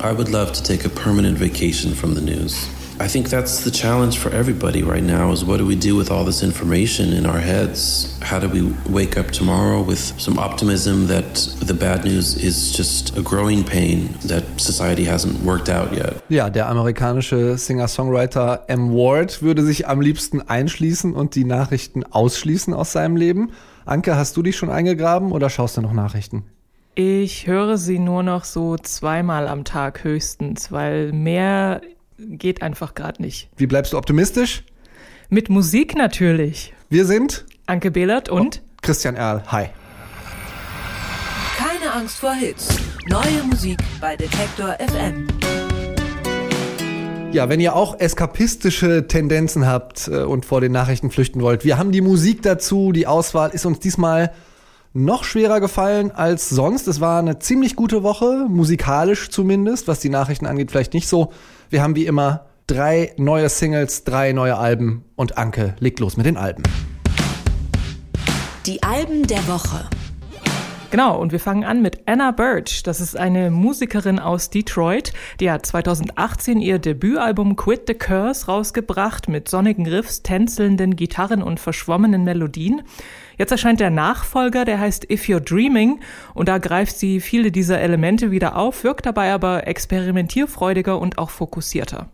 I would love to take a permanent vacation from the news. I think that's the challenge for everybody right now is what do we do with all this information in our heads? How do we wake up tomorrow with some optimism that the bad news is just a growing pain that society hasn't worked out yet? Ja, der amerikanische Singer-Songwriter M. Ward würde sich am liebsten einschließen und die Nachrichten ausschließen aus seinem Leben. Anke, hast du dich schon eingegraben oder schaust du noch Nachrichten? Ich höre sie nur noch so zweimal am Tag höchstens, weil mehr geht einfach gerade nicht. Wie bleibst du optimistisch? Mit Musik natürlich. Wir sind Anke Behlert und oh, Christian Erl. Hi. Keine Angst vor Hits. Neue Musik bei Detektor FM. Ja, wenn ihr auch eskapistische Tendenzen habt äh, und vor den Nachrichten flüchten wollt, wir haben die Musik dazu. Die Auswahl ist uns diesmal noch schwerer gefallen als sonst. Es war eine ziemlich gute Woche, musikalisch zumindest, was die Nachrichten angeht, vielleicht nicht so. Wir haben wie immer drei neue Singles, drei neue Alben und Anke legt los mit den Alben. Die Alben der Woche. Genau, und wir fangen an mit Anna Birch. Das ist eine Musikerin aus Detroit. Die hat 2018 ihr Debütalbum Quit the Curse rausgebracht mit sonnigen Riffs, tänzelnden Gitarren und verschwommenen Melodien. Jetzt erscheint der Nachfolger, der heißt If You're Dreaming und da greift sie viele dieser Elemente wieder auf, wirkt dabei aber experimentierfreudiger und auch fokussierter.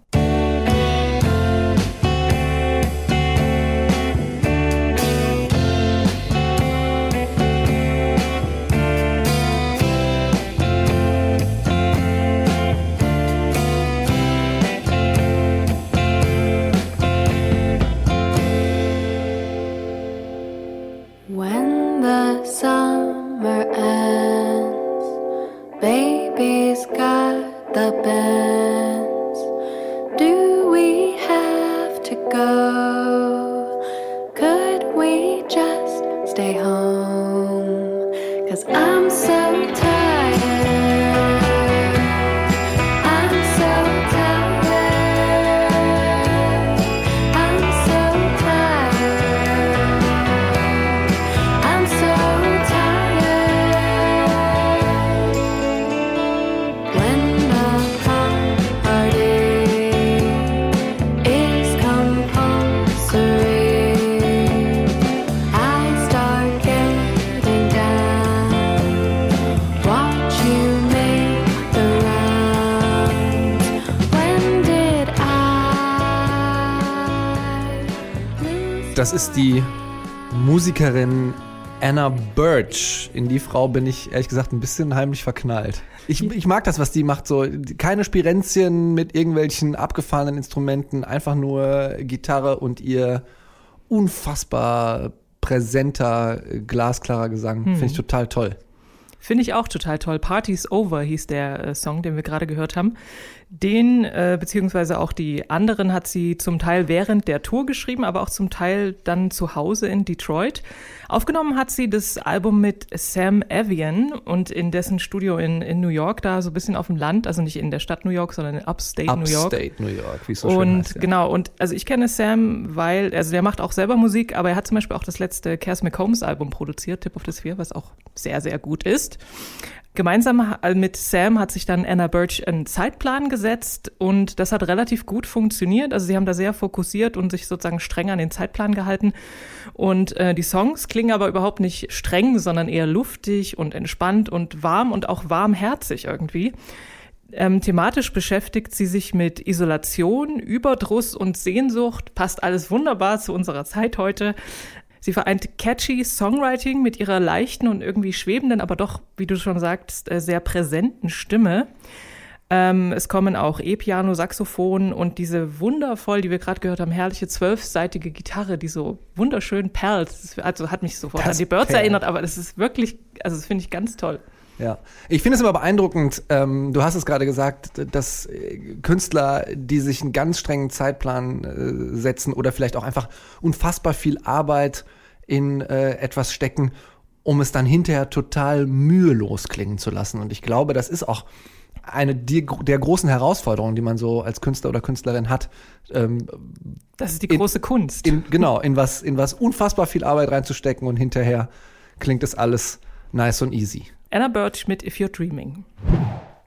Das ist die Musikerin Anna Birch. In die Frau bin ich ehrlich gesagt ein bisschen heimlich verknallt. Ich, ich mag das, was die macht. So keine Spirenzien mit irgendwelchen abgefahrenen Instrumenten, einfach nur Gitarre und ihr unfassbar präsenter, glasklarer Gesang. Hm. Finde ich total toll. Finde ich auch total toll. Party's Over hieß der äh, Song, den wir gerade gehört haben. Den, äh, beziehungsweise auch die anderen, hat sie zum Teil während der Tour geschrieben, aber auch zum Teil dann zu Hause in Detroit. Aufgenommen hat sie das Album mit Sam Evian und in dessen Studio in, in New York, da so ein bisschen auf dem Land, also nicht in der Stadt New York, sondern in Upstate, Upstate New York. Upstate New York, wie es so und schön heißt. Ja. genau, und also ich kenne Sam, weil, also der macht auch selber Musik, aber er hat zum Beispiel auch das letzte Cass McCombs Album produziert, Tip of the Sphere, was auch sehr, sehr gut ist. Gemeinsam äh, mit Sam hat sich dann Anna Birch einen Zeitplan gesetzt und das hat relativ gut funktioniert. Also sie haben da sehr fokussiert und sich sozusagen streng an den Zeitplan gehalten. Und äh, die Songs klingen aber überhaupt nicht streng, sondern eher luftig und entspannt und warm und auch warmherzig irgendwie. Ähm, thematisch beschäftigt sie sich mit Isolation, Überdruss und Sehnsucht. Passt alles wunderbar zu unserer Zeit heute. Sie vereint catchy Songwriting mit ihrer leichten und irgendwie schwebenden, aber doch, wie du schon sagst, äh, sehr präsenten Stimme. Ähm, es kommen auch E-Piano, Saxophon und diese wundervoll, die wir gerade gehört haben, herrliche zwölfseitige Gitarre, die so wunderschön perlt. Also hat mich sofort das an die Birds perlt. erinnert, aber das ist wirklich, also das finde ich ganz toll. Ja, ich finde es immer beeindruckend. Ähm, du hast es gerade gesagt, dass äh, Künstler, die sich einen ganz strengen Zeitplan äh, setzen oder vielleicht auch einfach unfassbar viel Arbeit in äh, etwas stecken, um es dann hinterher total mühelos klingen zu lassen. Und ich glaube, das ist auch eine der großen Herausforderungen, die man so als Künstler oder Künstlerin hat. Ähm, das ist die große in, Kunst. In, genau, in was, in was unfassbar viel Arbeit reinzustecken und hinterher klingt es alles nice und easy. Anna Birch mit If You're Dreaming.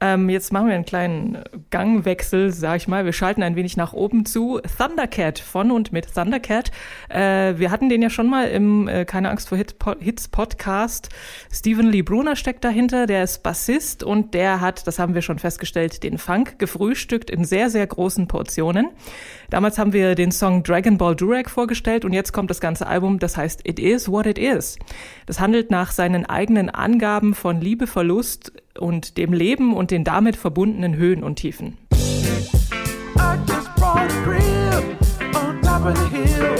Ähm, jetzt machen wir einen kleinen Gangwechsel, sag ich mal. Wir schalten ein wenig nach oben zu Thundercat von und mit Thundercat. Äh, wir hatten den ja schon mal im äh, Keine Angst vor Hit Hits Podcast. Stephen Lee Bruner steckt dahinter, der ist Bassist und der hat, das haben wir schon festgestellt, den Funk gefrühstückt in sehr, sehr großen Portionen. Damals haben wir den Song Dragon Ball Durag vorgestellt und jetzt kommt das ganze Album, das heißt It Is What It Is. Das handelt nach seinen eigenen Angaben von Liebe, Verlust und dem Leben und den damit verbundenen Höhen und Tiefen. I just bought a crib on top of the hill.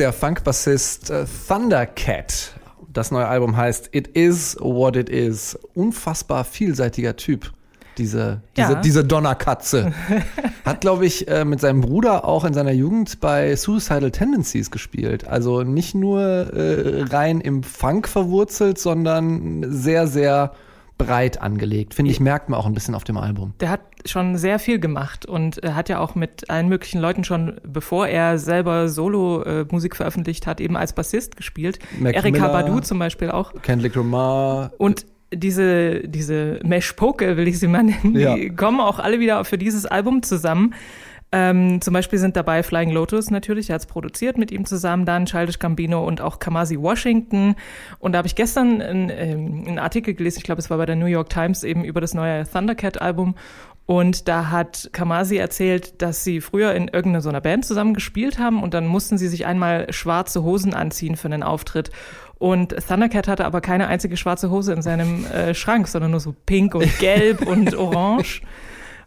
Der Funk-Bassist äh, Thundercat. Das neue Album heißt It Is What It Is. Unfassbar vielseitiger Typ. Diese, diese, Ja. diese Donnerkatze. Hat, glaube ich, äh, mit seinem Bruder auch in seiner Jugend bei Suicidal Tendencies gespielt. Also nicht nur äh, rein im Funk verwurzelt, sondern sehr, sehr breit angelegt. Finde ich, merkt man auch ein bisschen auf dem Album. Der hat schon sehr viel gemacht und äh, hat ja auch mit allen möglichen Leuten schon, bevor er selber Solo-Musik veröffentlicht hat, eben als Bassist gespielt. Mac Erika Miller. Badu zum Beispiel auch. Kendrick Lamar. Und diese, diese Mesh-Poke, will ich sie mal nennen, Ja. die kommen auch alle wieder für dieses Album zusammen. Ähm, zum Beispiel sind dabei Flying Lotus natürlich, er hat es produziert mit ihm zusammen, dann Childish Gambino und auch Kamasi Washington. Und da habe ich gestern einen, ähm, einen Artikel gelesen, ich glaube, es war bei der New York Times eben über das neue Thundercat-Album. Und da hat Kamasi erzählt, dass sie früher in irgendeiner so einer Band zusammen gespielt haben und dann mussten sie sich einmal schwarze Hosen anziehen für einen Auftritt. Und Thundercat hatte aber keine einzige schwarze Hose in seinem äh, Schrank, sondern nur so pink und gelb und orange.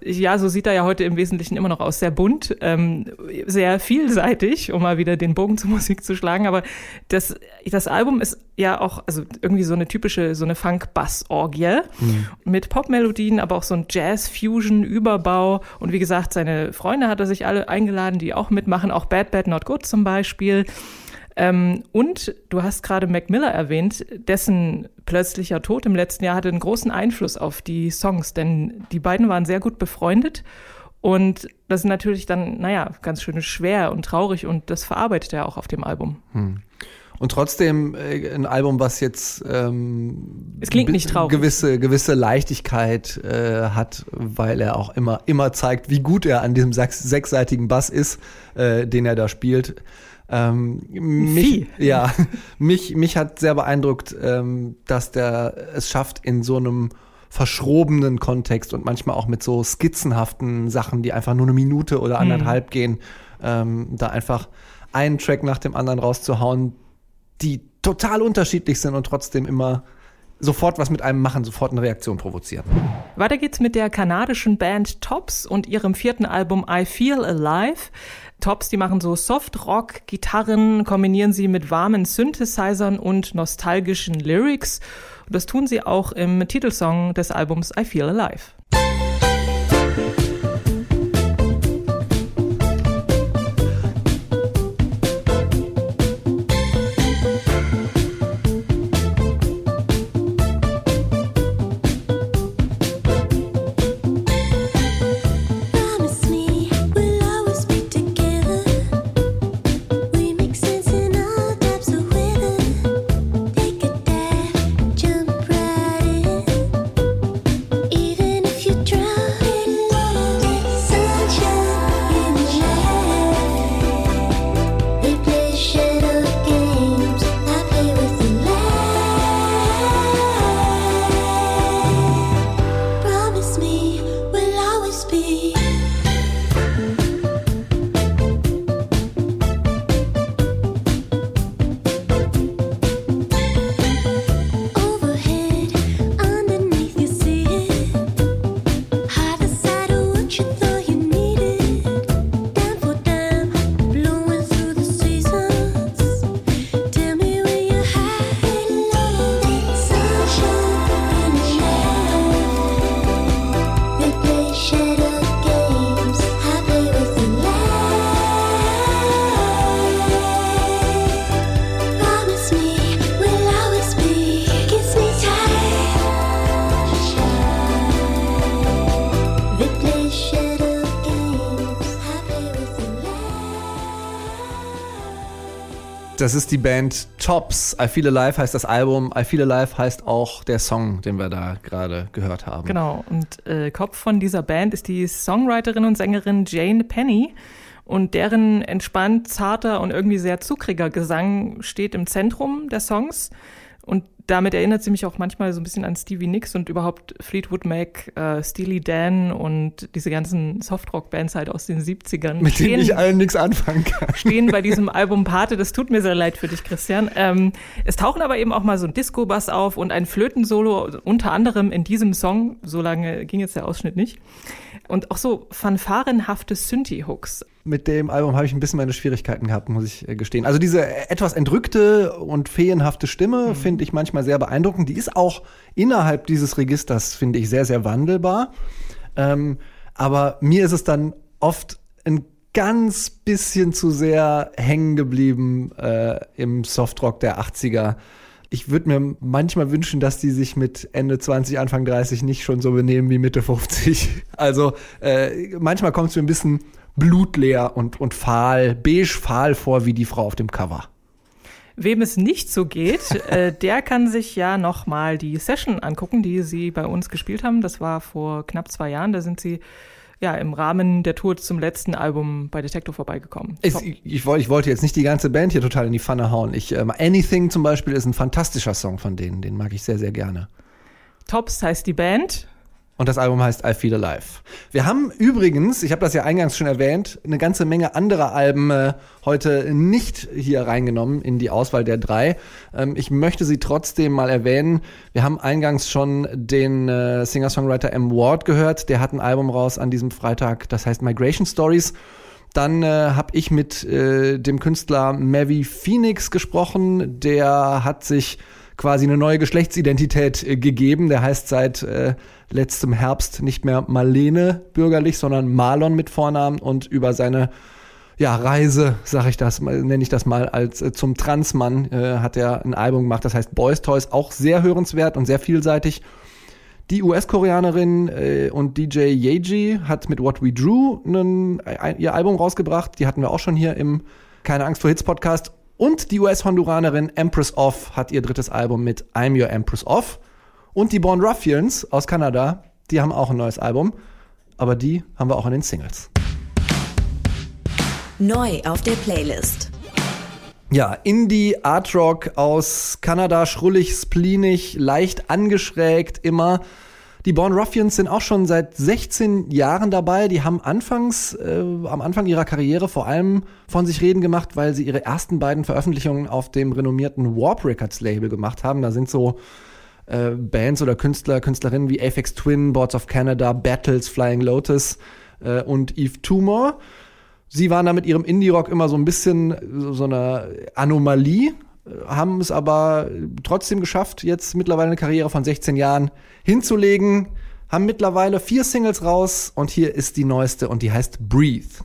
Ja, so sieht er ja heute im Wesentlichen immer noch aus. Sehr bunt, ähm, sehr vielseitig, um mal wieder den Bogen zur Musik zu schlagen. Aber das, das Album ist ja auch, also irgendwie so eine typische, so eine Funk-Bass-Orgie mit Popmelodien, aber auch so ein Jazz-Fusion-Überbau. Und wie gesagt, seine Freunde hat er sich alle eingeladen, die auch mitmachen, auch Bad Bad Not Good zum Beispiel. Ähm, und du hast gerade Mac Miller erwähnt, dessen plötzlicher Tod im letzten Jahr hatte einen großen Einfluss auf die Songs, denn die beiden waren sehr gut befreundet und das ist natürlich dann, naja, ganz schön schwer und traurig und das verarbeitet er auch auf dem Album. Und trotzdem äh, ein Album, was jetzt ähm, Es klingt nicht traurig. gewisse gewisse Leichtigkeit äh, hat, weil er auch immer immer zeigt, wie gut er an diesem sechs, sechsseitigen Bass ist, äh, den er da spielt. Ähm, mich, ja, mich mich hat sehr beeindruckt, ähm, dass der es schafft in so einem verschrobenen Kontext und manchmal auch mit so skizzenhaften Sachen, die einfach nur eine Minute oder anderthalb gehen, ähm, da einfach einen Track nach dem anderen rauszuhauen, die total unterschiedlich sind und trotzdem immer sofort was mit einem machen, sofort eine Reaktion provozieren. Weiter geht's mit der kanadischen Band Tops und ihrem vierten Album I Feel Alive. Tops, die machen so Soft-Rock, Gitarren, kombinieren sie mit warmen Synthesizern und nostalgischen Lyrics. Und das tun sie auch im Titelsong des Albums I Feel Alive. Das ist die Band Tops. I Feel Alive heißt das Album. I Feel Alive heißt auch der Song, den wir da gerade gehört haben. Genau, und äh, Kopf von dieser Band ist die Songwriterin und Sängerin Jane Penny. Und deren entspannt, zarter und irgendwie sehr zuckriger Gesang steht im Zentrum der Songs. Und damit erinnert sie mich auch manchmal so ein bisschen an Stevie Nicks und überhaupt Fleetwood Mac, äh, Steely Dan und diese ganzen Softrock-Bands halt aus den 70ern. Mit denen stehen- ich allen nichts anfangen kann. stehen bei diesem Album Pate. Das tut mir sehr leid für dich, Christian. Ähm, es tauchen aber eben auch mal so ein Disco-Bass auf und ein Flötensolo, unter anderem in diesem Song. So lange ging jetzt der Ausschnitt nicht. Und auch so fanfarenhafte Synthi-Hooks. Mit dem Album habe ich ein bisschen meine Schwierigkeiten gehabt, muss ich äh, gestehen. Also diese etwas entrückte und feenhafte Stimme finde ich manchmal sehr beeindruckend. Die ist auch innerhalb dieses Registers, finde ich, sehr, sehr wandelbar. Ähm, aber mir ist es dann oft ein ganz bisschen zu sehr hängen geblieben äh, im Softrock der 80er. Ich würde mir manchmal wünschen, dass die sich mit Ende 20, Anfang 30 nicht schon so benehmen wie Mitte 50. Also äh, manchmal kommt es mir ein bisschen blutleer und, und fahl, beige fahl vor wie die Frau auf dem Cover. Wem es nicht so geht, äh, der kann sich ja noch mal die Session angucken, die sie bei uns gespielt haben. Das war vor knapp zwei Jahren. Da sind sie ja im Rahmen der Tour zum letzten Album bei Detektor vorbeigekommen. Ich, ich, ich wollte jetzt nicht die ganze Band hier total in die Pfanne hauen. Ich, ähm, Anything zum Beispiel ist ein fantastischer Song von denen. Den mag ich sehr, sehr gerne. Tops heißt die Band. Und das Album heißt I Feel Alive. Wir haben übrigens, ich habe das ja eingangs schon erwähnt, eine ganze Menge anderer Alben äh, heute nicht hier reingenommen in die Auswahl der drei. Ähm, ich möchte sie trotzdem mal erwähnen. Wir haben eingangs schon den äh, Singer-Songwriter M. Ward gehört. Der hat ein Album raus an diesem Freitag, das heißt Migration Stories. Dann äh, habe ich mit äh, dem Künstler Mavi Phoenix gesprochen. Der hat sich quasi eine neue Geschlechtsidentität äh, gegeben. Der heißt seit äh, letztem Herbst nicht mehr Marlene bürgerlich, sondern Marlon mit Vornamen und über seine ja, Reise, sag ich das, nenne ich das mal, als äh, zum Transmann äh, hat er ein Album gemacht, das heißt Boys Toys, auch sehr hörenswert und sehr vielseitig. Die US-Koreanerin äh, und DJ Yeji hat mit What We Drew einen, ein, ihr Album rausgebracht. Die hatten wir auch schon hier im Keine Angst vor Hits Podcast. Und die US-Honduranerin Empress Off hat ihr drittes Album mit I'm Your Empress Off. Und die Born Ruffians aus Kanada, die haben auch ein neues Album. Aber die haben wir auch in den Singles. Neu auf der Playlist. Ja, Indie Art Rock aus Kanada, schrullig, spleenig, leicht angeschrägt immer. Die Born Ruffians sind auch schon seit 16 Jahren dabei. Die haben anfangs, äh, am Anfang ihrer Karriere vor allem von sich reden gemacht, weil sie ihre ersten beiden Veröffentlichungen auf dem renommierten Warp Records Label gemacht haben. Da sind so äh, Bands oder Künstler, Künstlerinnen wie Aphex Twin, Boards of Canada, Battles, Flying Lotus äh, und Eve Tumor. Sie waren da mit ihrem Indie-Rock immer so ein bisschen so- so eine Anomalie, haben es aber trotzdem geschafft, jetzt mittlerweile eine Karriere von 16 Jahren hinzulegen, haben mittlerweile vier Singles raus und hier ist die neueste und die heißt Breathe.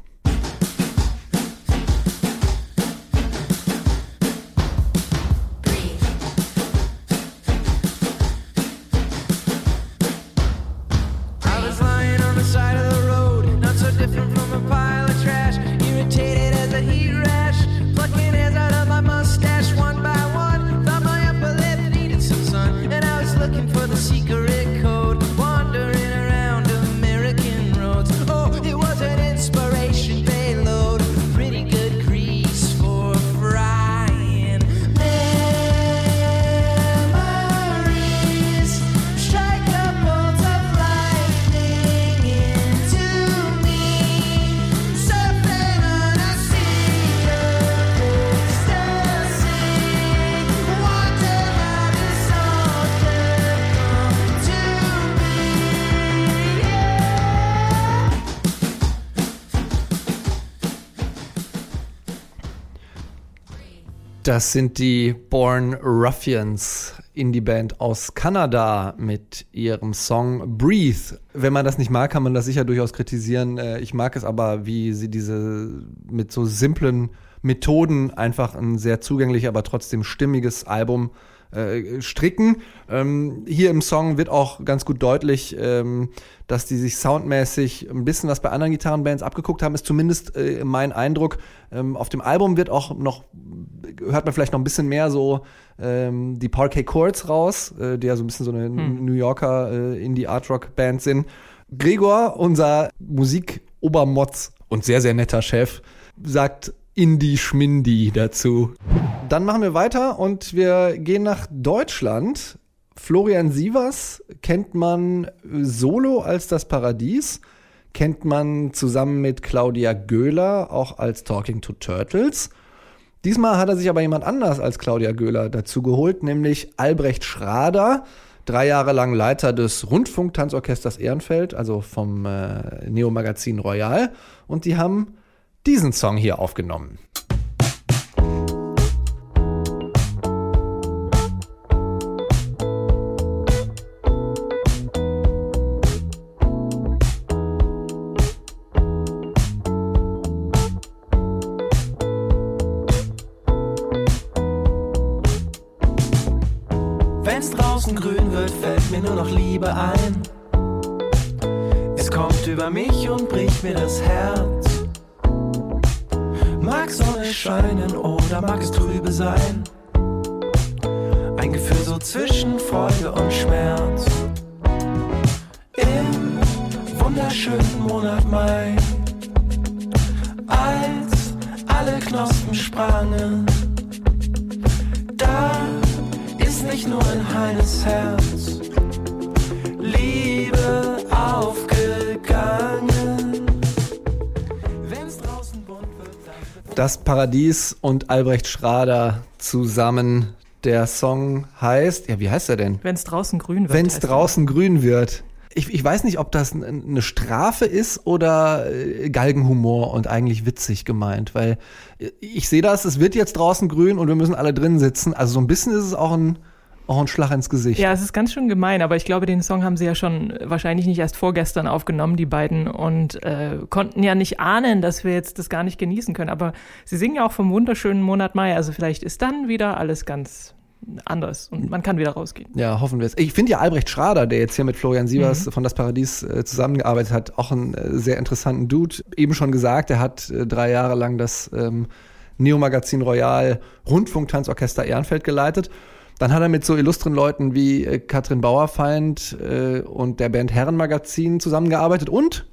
Das sind die Born Ruffians, Indie-Band aus Kanada mit ihrem Song Breathe. Wenn man das nicht mag, kann man das sicher durchaus kritisieren. Äh, Ich mag es aber, wie sie diese mit so simplen Methoden einfach ein sehr zugänglich, aber trotzdem stimmiges Album stricken. Ähm, hier im Song wird auch ganz gut deutlich, ähm, dass die sich soundmäßig ein bisschen was bei anderen Gitarrenbands abgeguckt haben, ist zumindest äh, mein Eindruck. Ähm, auf dem Album wird auch noch, hört man vielleicht noch ein bisschen mehr so ähm, die Parquet Chords raus, äh, die ja so ein bisschen so eine New Yorker äh, Indie-Art-Rock-Band sind. Gregor, unser Musik-Obermotz und sehr, sehr netter Chef, sagt Indie-Schmindi dazu. Dann machen wir weiter und wir gehen nach Deutschland. Florian Sievers kennt man solo als das Paradies, kennt man zusammen mit Claudia Göhler auch als Talking to Turtles. Diesmal hat er sich aber jemand anders als Claudia Göhler dazu geholt, nämlich Albrecht Schrader, drei Jahre lang Leiter des Rundfunktanzorchesters Ehrenfeld, also vom äh, Neo-Magazin Royal. Und die haben diesen Song hier aufgenommen. Alle Knospen sprangen, da ist nicht nur ein heines Herz, Liebe aufgegangen. Wenn's draußen bunt wird, dann Das Paradies und Albrecht Schrader zusammen. Der Song heißt, ja, wie heißt er denn? Wenn es draußen grün wird. Wenn es heißt er. draußen grün wird. Ich, ich weiß nicht, ob das eine Strafe ist oder äh, Galgenhumor und eigentlich witzig gemeint, weil äh, ich sehe das, es wird jetzt draußen grün und wir müssen alle drin sitzen. Also so ein bisschen ist es auch ein, auch ein Schlag ins Gesicht. Ja, es ist ganz schön gemein, aber ich glaube, den Song haben sie ja schon wahrscheinlich nicht erst vorgestern aufgenommen, die beiden, und äh, konnten ja nicht ahnen, dass wir jetzt das gar nicht genießen können. Aber sie singen ja auch vom wunderschönen Monat Mai, also vielleicht ist dann wieder alles ganz anders und man kann wieder rausgehen. Ja, hoffen wir es. Ich finde ja Albrecht Schrader, der jetzt hier mit Florian Sievers Mhm. von Das Paradies äh, zusammengearbeitet hat, auch einen äh, sehr interessanten Dude. Eben schon gesagt, er hat äh, drei Jahre lang das ähm, Neo-Magazin Royal Rundfunktanzorchester Ehrenfeld geleitet. Dann hat er mit so illustren Leuten wie äh, Katrin Bauerfeind und der Band Herrenmagazin zusammengearbeitet und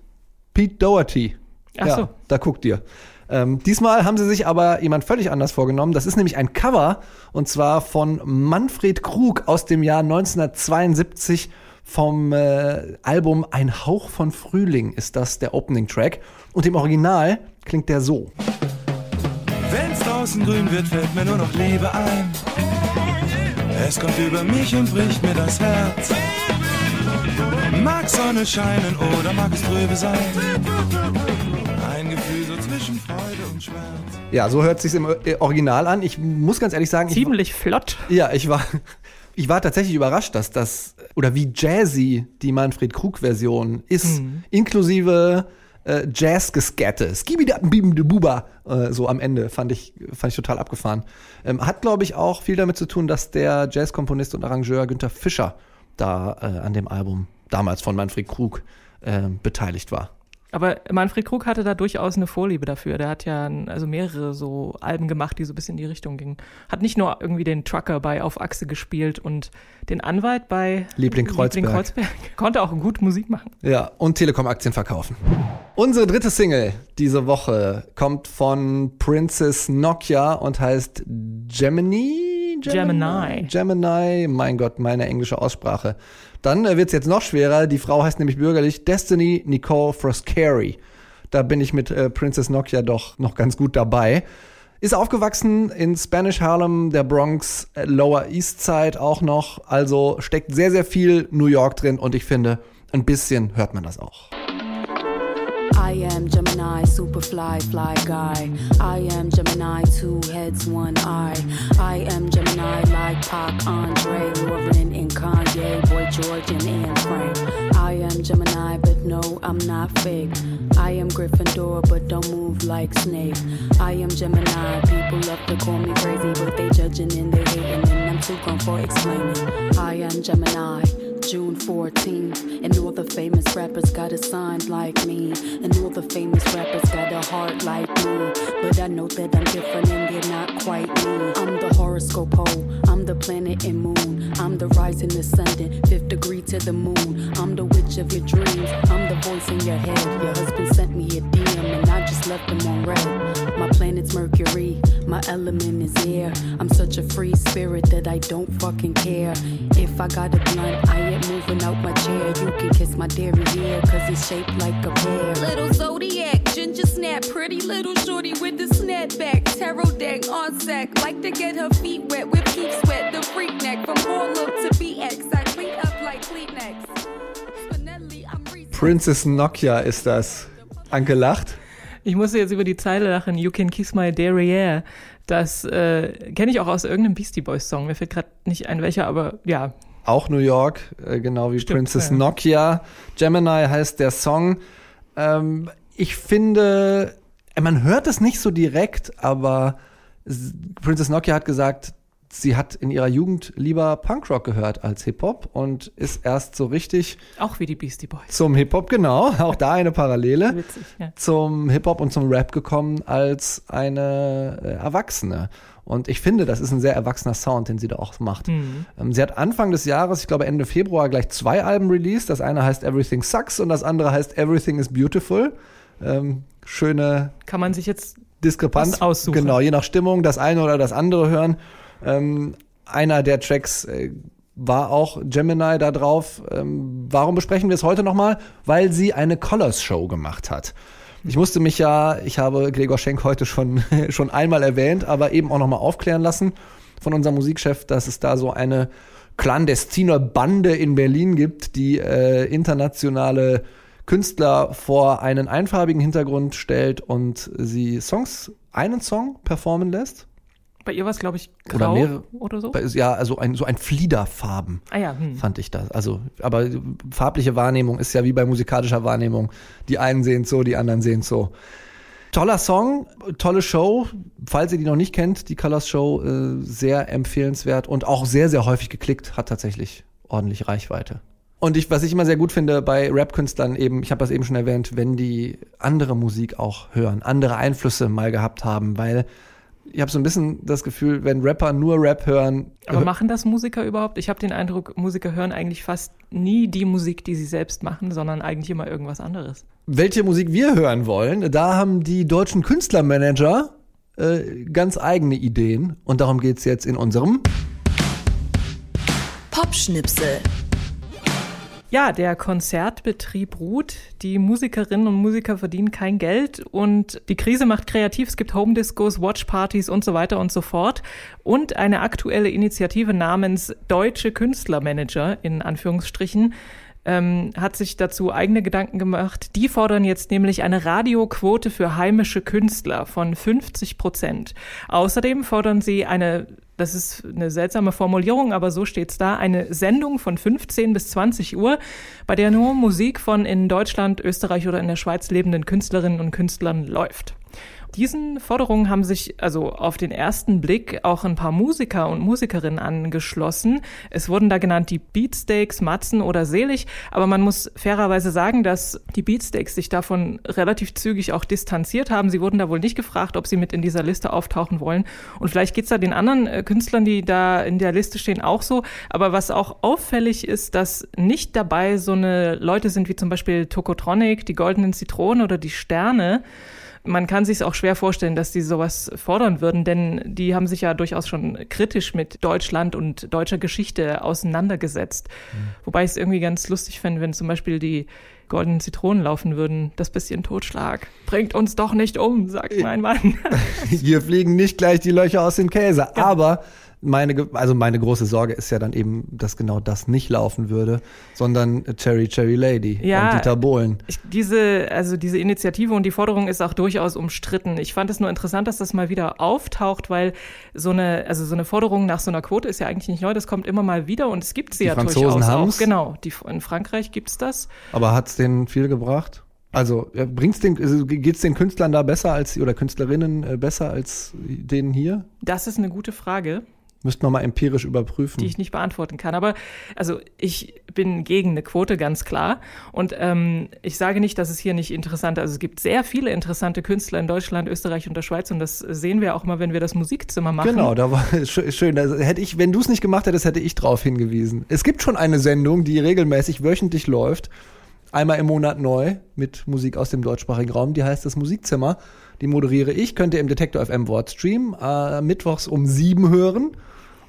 Pete Doherty. Ach ja, so. da guckt ihr. Ähm, diesmal haben sie sich aber jemand völlig anders vorgenommen. Das ist nämlich ein Cover und zwar von Manfred Krug aus dem Jahr 1972 vom äh, Album Ein Hauch von Frühling ist das der Opening Track und im Original klingt der so. Wenn's draußen grün wird, fällt mir nur noch Liebe ein. Es kommt über mich und bricht mir das Herz. Mag Sonne scheinen oder mag es trübe sein? Ja, so hört sich's im Original an. Ich muss ganz ehrlich sagen, ich, Ziemlich flott. Ja, ich war, ich war tatsächlich überrascht, dass das, oder wie jazzy die Manfred Krug-Version ist, inklusive äh, Jazz-Geskatte. Skibidi-Buba, äh, so am Ende, fand ich, fand ich total abgefahren. Ähm, hat, glaube ich, auch viel damit zu tun, dass der Jazzkomponist und Arrangeur Günther Fischer da äh, an dem Album damals von Manfred Krug äh, beteiligt war. Aber Manfred Krug hatte da durchaus eine Vorliebe dafür. Der hat ja also mehrere so Alben gemacht, die so ein bisschen in die Richtung gingen. Hat nicht nur irgendwie den Trucker bei Auf Achse gespielt und den Anwalt bei Liebling Kreuzberg. Kreuzberg. Konnte auch gut Musik machen. Ja, und Telekom-Aktien verkaufen. Unsere dritte Single diese Woche kommt von Princess Nokia und heißt Gemini? Gemini. Gemini, mein Gott, meine englische Aussprache. Dann äh, wird's jetzt noch schwerer. Die Frau heißt nämlich bürgerlich Destiny Nicole Froscari. Da bin ich mit äh, Princess Nokia doch noch ganz gut dabei. Ist aufgewachsen in Spanish Harlem, der Bronx, äh, Lower East Side auch noch. Also steckt sehr, sehr viel New York drin und ich finde, ein bisschen hört man das auch. I am Gemini, super fly, fly guy. I am Gemini, two heads, one eye. I am Gemini, like Pac, Andre, Lauren, and Kanye, Boy George, and Anne Frank. I am Gemini, but no, I'm not fake. I am Gryffindor, but don't move like Snape. I am Gemini, people love to call me crazy, but they judging and they hating, and I'm for explaining. I am Gemini, June 14th, and all the famous rappers got a sign like me, and all the famous rappers got a heart like me. But I know that I'm different and they're not quite me. I'm the horoscope pole, I'm the planet and moon, I'm the rising ascendant, fifth degree to the moon. I'm the witch of your dreams, I'm the voice in your head. Your husband sent me a I just left him on red. My planet's Mercury, my element is air. I'm such a free spirit that I don't fucking care. If I got a blunt, I ain't moving out my chair. You can kiss my dairy hair, cause it's shaped like a pear. Little zodiac, ginger snap, pretty little shorty with the snapback. Tarot deck on sack, like to get her feet wet with peep sweat. The freak neck from Harlem to BX. I clean up like Kleenex. Spinelli, I'm Reese. Princess Nokia ist das. Anke lacht. Ich musste jetzt über die Zeile lachen, You can kiss my derriere. Das äh, kenne ich auch aus irgendeinem Beastie Boys Song. Mir fällt gerade nicht ein welcher, aber ja. Auch New York, äh, genau wie Stimmt, Princess ja. Nokia. Gemini heißt der Song. Ähm, ich finde, äh, man hört es nicht so direkt, aber Princess Nokia hat gesagt, sie hat in ihrer Jugend lieber Punkrock gehört als Hip-Hop und ist erst so richtig Auch wie die Beastie Boys. zum Hip-Hop, genau, auch da eine Parallele, Witzig, ja. zum Hip-Hop und zum Rap gekommen als eine äh, Erwachsene. Und ich finde, das ist ein sehr erwachsener Sound, den sie da auch macht. Mhm. Ähm, sie hat Anfang des Jahres, ich glaube Ende Februar, gleich zwei Alben released. Das eine heißt Everything Sucks und das andere heißt Everything is Beautiful. Ähm, schöne Kann man sich jetzt Diskrepanz. Aussuchen. Genau, je nach Stimmung das eine oder das andere hören. Ähm, einer der Tracks äh, war auch Gemini da drauf. Ähm, warum besprechen wir es heute nochmal? Weil sie eine Colors Show gemacht hat. Ich musste mich ja, ich habe Gregor Schenk heute schon, schon einmal erwähnt, aber eben auch nochmal aufklären lassen von unserem Musikchef, dass es da so eine clandestine Bande in Berlin gibt, die äh, internationale Künstler vor einen einfarbigen Hintergrund stellt und sie Songs, einen Song performen lässt. Bei ihr war es, glaube ich, Oder grau mehrere. oder so. Ja, also ein, so ein Fliederfarben Ah ja, hm. fand ich das. Also, aber farbliche Wahrnehmung ist ja wie bei musikalischer Wahrnehmung. Die einen sehen es so, die anderen sehen es so. Toller Song, tolle Show. Falls ihr die noch nicht kennt, die Colors Show, äh, sehr empfehlenswert und auch sehr, sehr häufig geklickt, hat tatsächlich ordentlich Reichweite. Und ich, was ich immer sehr gut finde bei Rap-Künstlern eben, ich habe das eben schon erwähnt, wenn die andere Musik auch hören, andere Einflüsse mal gehabt haben, weil ich habe so ein bisschen das Gefühl, wenn Rapper nur Rap hören, Aber machen das Musiker überhaupt? Ich habe den Eindruck, Musiker hören eigentlich fast nie die Musik, die sie selbst machen, sondern eigentlich immer irgendwas anderes. welche Musik wir hören wollen, da haben die deutschen Künstlermanager äh, ganz eigene Ideen. Und darum geht's jetzt in unserem. Popschnipsel. Ja, der Konzertbetrieb ruht. Die Musikerinnen und Musiker verdienen kein Geld und die Krise macht kreativ. Es gibt Home-Discos, Watchpartys und so weiter und so fort. Und eine aktuelle Initiative namens Deutsche Künstlermanager in Anführungsstrichen ähm, hat sich dazu eigene Gedanken gemacht. Die fordern jetzt nämlich eine Radioquote für heimische Künstler von 50 Prozent. Außerdem fordern sie eine, das ist eine seltsame Formulierung, aber so steht's da, eine Sendung von 15 bis 20 Uhr, bei der nur Musik von in Deutschland, Österreich oder in der Schweiz lebenden Künstlerinnen und Künstlern läuft. Diesen Forderungen haben sich also auf den ersten Blick auch ein paar Musiker und Musikerinnen angeschlossen. Es wurden da genannt die Beatsteaks, Matzen oder Selig, aber man muss fairerweise sagen, dass die Beatsteaks sich davon relativ zügig auch distanziert haben. Sie wurden da wohl nicht gefragt, ob sie mit in dieser Liste auftauchen wollen. Und vielleicht geht's da den anderen äh, Künstlern, die da in der Liste stehen, auch so. Aber was auch auffällig ist, dass nicht dabei so eine Leute sind wie zum Beispiel Tokotronic, die Goldenen Zitronen oder die Sterne, man kann sich auch schwer vorstellen, dass die sowas fordern würden, denn die haben sich ja durchaus schon kritisch mit Deutschland und deutscher Geschichte auseinandergesetzt. Wobei ich es irgendwie ganz lustig fände, wenn zum Beispiel die goldenen Zitronen laufen würden. Das bisschen Totschlag bringt uns doch nicht um, sagt mein Mann. Hier fliegen nicht gleich die Löcher aus dem Käse. Aber meine, also meine große Sorge ist ja dann eben, dass genau das nicht laufen würde, sondern Cherry Cherry Lady Ja. und Dieter Bohlen. Ich, diese, also diese Initiative und die Forderung ist auch durchaus umstritten. Ich fand es nur interessant, dass das mal wieder auftaucht, weil so eine, also so eine Forderung nach so einer Quote ist ja eigentlich nicht neu, das kommt immer mal wieder und es gibt sie Die ja Franzosen durchaus haben's. auch. Genau, die, in Frankreich gibt's das. Aber hat's denen viel gebracht? Also bringt's den, also geht's den Künstlern da besser als oder Künstlerinnen äh, besser als denen hier? Das ist eine gute Frage. Müssten wir mal empirisch überprüfen. die ich nicht beantworten kann. Aber also ich bin gegen eine Quote, ganz klar. Und ähm, ich sage nicht, dass es hier nicht interessante, also es gibt sehr viele interessante Künstler in Deutschland, Österreich und der Schweiz und das sehen wir auch mal, wenn wir das Musikzimmer machen. Genau, da war sch- schön. Da hätte ich, wenn du es nicht gemacht hättest, hätte ich drauf hingewiesen. Es gibt schon eine Sendung, die regelmäßig wöchentlich läuft, einmal im Monat neu mit Musik aus dem deutschsprachigen Raum. Die heißt das Musikzimmer. Die moderiere ich. Könnt ihr im Detektor FM Wortstream äh, mittwochs um sieben hören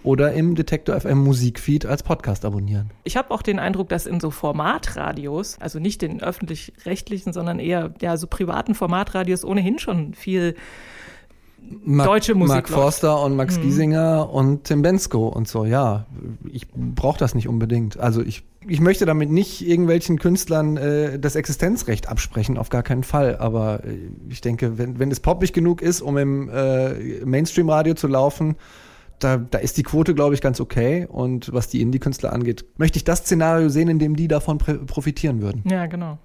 oder im Detektor FM Musikfeed als Podcast abonnieren. Ich habe auch den Eindruck, dass in so Formatradios, also nicht den öffentlich-rechtlichen, sondern eher ja so privaten Formatradios ohnehin schon viel Mark, Deutsche Musik Mark. Forster und Max Giesinger und Tim Bensko und so, ja. Ich brauche das nicht unbedingt. Also ich, ich möchte damit nicht irgendwelchen Künstlern äh, das Existenzrecht absprechen, auf gar keinen Fall. Aber äh, ich denke, wenn, wenn es poppig genug ist, um im äh, Mainstream-Radio zu laufen, da, da ist die Quote, glaube ich, ganz okay. Und was die Indie-Künstler angeht, möchte ich das Szenario sehen, in dem die davon profitieren würden. Ja, genau.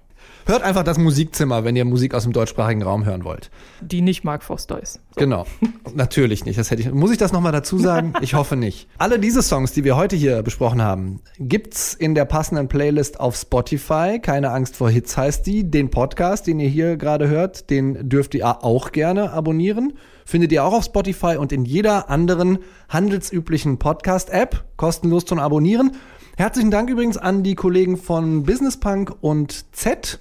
Hört einfach das Musikzimmer, wenn ihr Musik aus dem deutschsprachigen Raum hören wollt. Die nicht Mark Foster ist. So. Genau. Natürlich nicht. Das hätte ich. Muss ich das nochmal dazu sagen? Ich hoffe nicht. Alle diese Songs, die wir heute hier besprochen haben, gibt's in der passenden Playlist auf Spotify. Keine Angst vor Hits heißt die. Den Podcast, den ihr hier gerade hört, den dürft ihr auch gerne abonnieren. Findet ihr auch auf Spotify und in jeder anderen handelsüblichen Podcast-App. Kostenlos zum Abonnieren. Herzlichen Dank übrigens an die Kollegen von Business Punk und Z,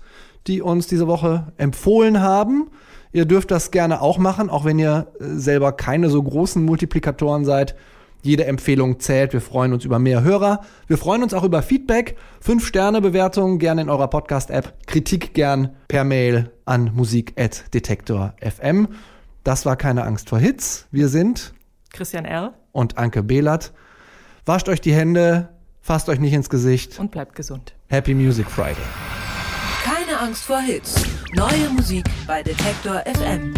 die uns diese Woche empfohlen haben. Ihr dürft das gerne auch machen, auch wenn ihr äh, selber keine so großen Multiplikatoren seid. Jede Empfehlung zählt. Wir freuen uns über mehr Hörer. Wir freuen uns auch über Feedback. Fünf Sterne Bewertungen gerne in eurer Podcast-App. Kritik gern per Mail an musik@detektor.fm. Das war keine Angst vor Hits. Wir sind Christian R. und Anke Behlert. Wascht euch die Hände, fasst euch nicht ins Gesicht. und bleibt gesund. Happy Music Friday. Keine Angst vor Hits. Neue Musik bei Detektor FM.